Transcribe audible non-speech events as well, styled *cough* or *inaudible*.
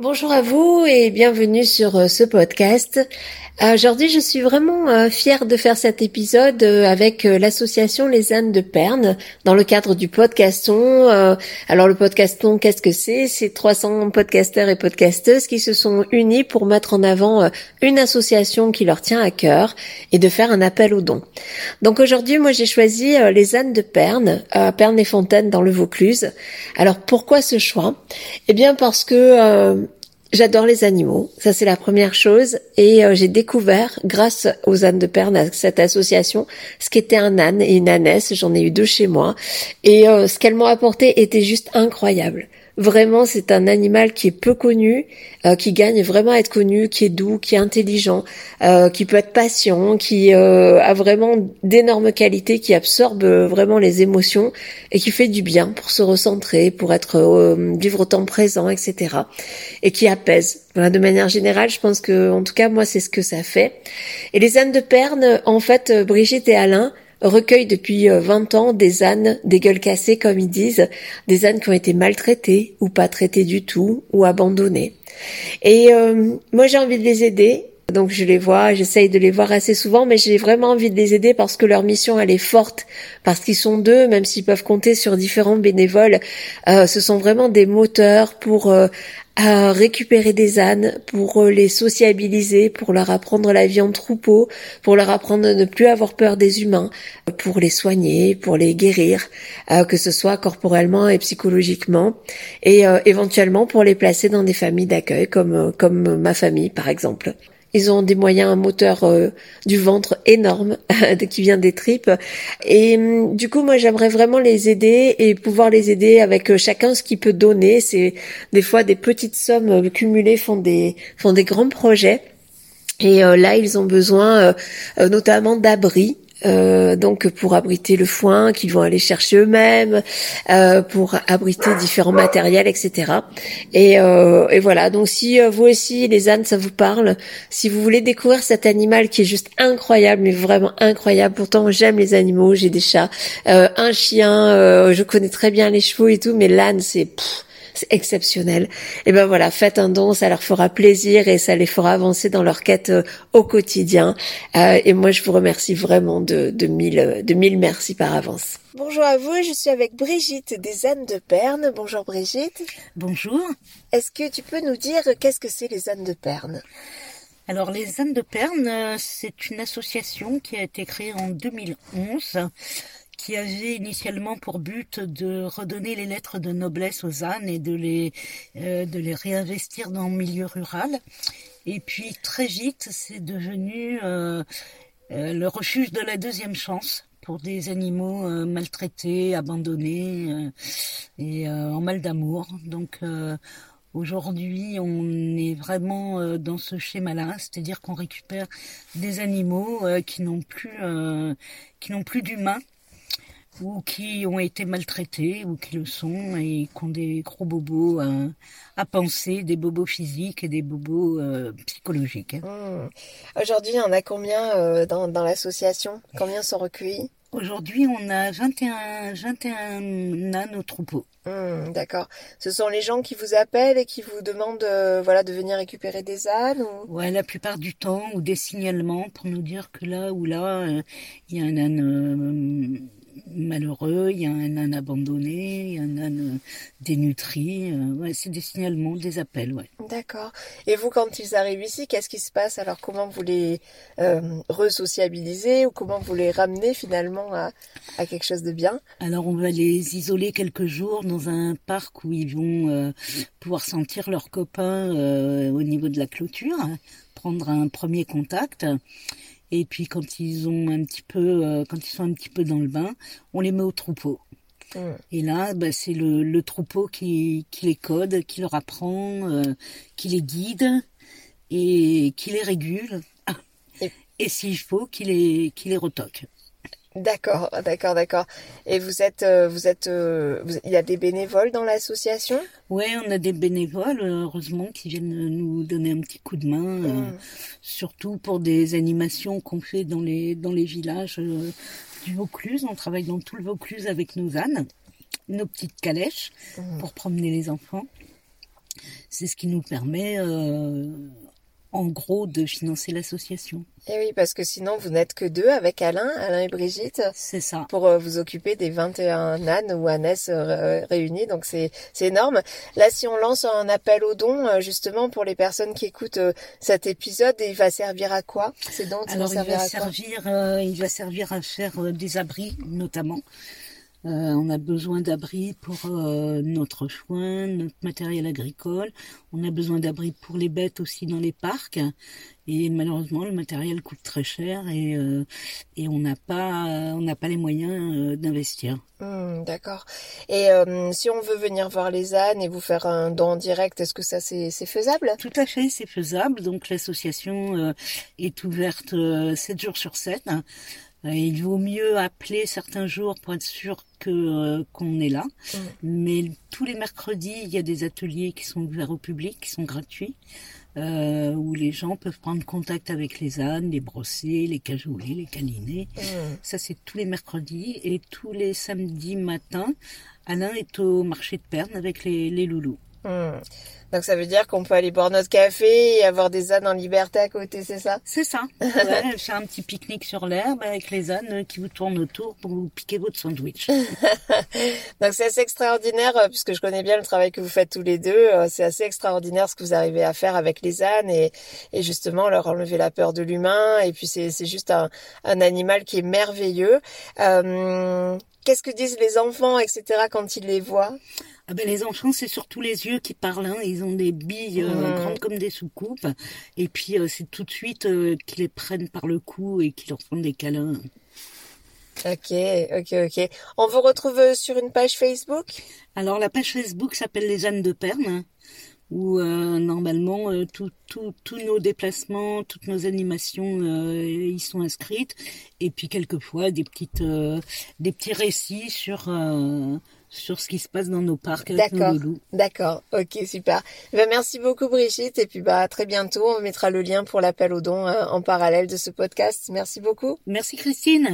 Bonjour à vous et bienvenue sur euh, ce podcast. Euh, aujourd'hui, je suis vraiment euh, fière de faire cet épisode avec l'association Les ânes de Perne dans le cadre du podcaston. alors le podcaston, qu'est-ce que c'est? C'est 300 podcasteurs et podcasteuses qui se sont unis pour mettre en avant une association qui leur tient à cœur et de faire un appel aux dons. Donc aujourd'hui, moi j'ai choisi Les ânes de Perne, Perne et Fontaine dans le Vaucluse. Alors pourquoi ce choix? Eh bien parce que J'adore les animaux, ça c'est la première chose. Et euh, j'ai découvert, grâce aux ânes de Perne, à cette association, ce qu'était un âne et une ânesse. J'en ai eu deux chez moi. Et euh, ce qu'elles m'ont apporté était juste incroyable. Vraiment, c'est un animal qui est peu connu, euh, qui gagne vraiment à être connu, qui est doux, qui est intelligent, euh, qui peut être patient, qui euh, a vraiment d'énormes qualités, qui absorbe vraiment les émotions et qui fait du bien pour se recentrer, pour être vivre au temps présent, etc. Et qui apaise. de manière générale, je pense que, en tout cas, moi, c'est ce que ça fait. Et les ânes de Perne, en fait, Brigitte et Alain recueille depuis 20 euh, ans des ânes, des gueules cassées comme ils disent, des ânes qui ont été maltraités ou pas traités du tout ou abandonnés. Et euh, moi j'ai envie de les aider. Donc je les vois, j'essaye de les voir assez souvent, mais j'ai vraiment envie de les aider parce que leur mission elle est forte, parce qu'ils sont deux, même s'ils peuvent compter sur différents bénévoles, euh, ce sont vraiment des moteurs pour à récupérer des ânes pour euh, les sociabiliser, pour leur apprendre la vie en troupeau, pour leur apprendre de ne plus avoir peur des humains, pour les soigner, pour les guérir, euh, que ce soit corporellement et psychologiquement, et euh, éventuellement pour les placer dans des familles d'accueil comme comme ma famille par exemple. Ils ont des moyens, un moteur euh, du ventre énorme *laughs* qui vient des tripes. Et hum, du coup, moi, j'aimerais vraiment les aider et pouvoir les aider avec euh, chacun ce qu'il peut donner. C'est des fois des petites sommes euh, cumulées font des font des grands projets. Et là, ils ont besoin notamment d'abris euh, donc pour abriter le foin qu'ils vont aller chercher eux-mêmes, euh, pour abriter différents matériels, etc. Et, euh, et voilà. Donc si vous aussi les ânes ça vous parle, si vous voulez découvrir cet animal qui est juste incroyable, mais vraiment incroyable. Pourtant j'aime les animaux, j'ai des chats, un chien, je connais très bien les chevaux et tout, mais l'âne c'est exceptionnel. Et ben voilà, faites un don, ça leur fera plaisir et ça les fera avancer dans leur quête euh, au quotidien. Euh, et moi, je vous remercie vraiment de, de mille, de mille merci par avance. Bonjour à vous, je suis avec Brigitte des ânes de Perne. Bonjour Brigitte. Bonjour. Est-ce que tu peux nous dire qu'est-ce que c'est les ânes de Perne? Alors les ânes de Perne, euh, c'est une association qui a été créée en 2011 qui avait initialement pour but de redonner les lettres de noblesse aux ânes et de les, euh, de les réinvestir dans le milieu rural. Et puis très vite, c'est devenu euh, euh, le refuge de la deuxième chance pour des animaux maltraités, abandonnés et en mal d'amour. Donc Aujourd'hui, on est vraiment dans ce schéma-là, c'est-à-dire qu'on récupère des animaux qui n'ont plus, qui n'ont plus d'humains ou qui ont été maltraités ou qui le sont et qui ont des gros bobos à, penser, des bobos physiques et des bobos euh, psychologiques. Hein. Mmh. Aujourd'hui, on a combien euh, dans, dans l'association? Combien sont recueillis? Aujourd'hui, on a 21, 21 ânes au troupeau. Mmh, d'accord. Ce sont les gens qui vous appellent et qui vous demandent euh, voilà, de venir récupérer des ânes ou... Ouais, la plupart du temps, ou des signalements pour nous dire que là ou là, il y a un âne malheureux, il y a un âne abandonné, il y a un âne euh, dénutri. Euh, ouais, c'est des signalements, des appels, ouais. D'accord. Et vous, quand ils arrivent ici, qu'est-ce qui se passe? Alors, comment vous les euh, resociabilisez ou comment vous les ramenez finalement à, à, quelque chose de bien? Alors, on va les isoler quelques jours dans un parc où ils vont euh, pouvoir sentir leurs copains au niveau de la clôture, hein, prendre un premier contact. Et puis quand ils ont un petit peu, euh, quand ils sont un petit peu dans le bain, on les met au troupeau. Mmh. Et là, bah, c'est le, le, troupeau qui, qui, les code, qui leur apprend, euh, qui les guide et qui les régule. et, et s'il faut, qui les, qui les retoque. D'accord, d'accord, d'accord. Et vous êtes, euh, vous êtes, euh, il y a des bénévoles dans l'association? Oui, on a des bénévoles, heureusement, qui viennent nous donner un petit coup de main, euh, mmh. surtout pour des animations qu'on fait dans les dans les villages du Vaucluse. On travaille dans tout le Vaucluse avec nos ânes, nos petites calèches mmh. pour promener les enfants. c'est ce qui nous permet en gros de financer l'association. Et eh oui, parce que sinon vous n'êtes que deux avec Alain, Alain et Brigitte. C'est ça. Pour euh, vous occuper des 21 ânes ou ânesses euh, réunis, donc c'est c'est énorme. Là, si on lance un appel aux dons, euh, justement pour les personnes qui écoutent cet épisode, il va servir à quoi? C'est donc Alors il va servir, il va servir à faire des abris notamment. Euh, on a besoin d'abris pour euh, notre foin, notre matériel agricole. On a besoin d'abris pour les bêtes aussi dans les parcs. Et malheureusement, le matériel coûte très cher et, euh, et on n'a pas on n'a pas les moyens d'investir. Hmm, d'accord. Et si on veut venir voir les ânes et vous faire un don en direct, est-ce que ça c'est faisable? Tout à fait, c'est faisable. Donc l'association est ouverte 7 jours sur 7. Euh, il vaut mieux appeler certains jours pour être sûr que euh, qu'on est là. Mm. Mais tous les mercredis, il y a des ateliers qui sont ouverts au public, qui sont gratuits, euh, où les gens peuvent prendre contact avec les ânes, les brosser, les cajouler, les câliner. Mm. Ça, c'est tous les mercredis. Et tous les samedis matins, Alain est au marché de Perne avec les, les loulous. Mm. Donc ça veut dire qu'on peut aller boire notre café et avoir des ânes en liberté à côté, c'est ça? C'est ça. *laughs* Ouais, faire un petit pique-nique sur l'herbe avec les ânes qui vous tournent autour pour vous piquer votre sandwich. *laughs* Donc c'est assez extraordinaire euh, puisque je connais bien le travail que vous faites tous les deux. Euh, c'est assez extraordinaire ce que vous arrivez à faire avec les ânes et, et justement leur enlever la peur de l'humain. Et puis c'est juste un, un, animal qui est merveilleux. Euh, Qu'est-ce que disent les enfants, etc. quand ils les voient? Ah ben les enfants, c'est surtout les yeux qui parlent. Hein. Ils ont des billes euh, mmh. grandes comme des soucoupes. Et puis euh, c'est tout de suite euh, qu'ils les prennent par le cou et qu'ils leur font des câlins. Ok, ok, ok. On vous retrouve sur une page Facebook? Alors la page Facebook s'appelle Les ânes de Perne, où normalement tous nos déplacements, toutes nos animations y sont inscrites. Et puis quelquefois des petites, des petits récits sur sur ce qui se passe dans nos parcs avec nos loulous. D'accord, ok, super. Ben, merci beaucoup Brigitte et puis bah à très bientôt. On mettra le lien pour l'appel aux dons euh, en parallèle de ce podcast. Merci beaucoup. Merci Christine.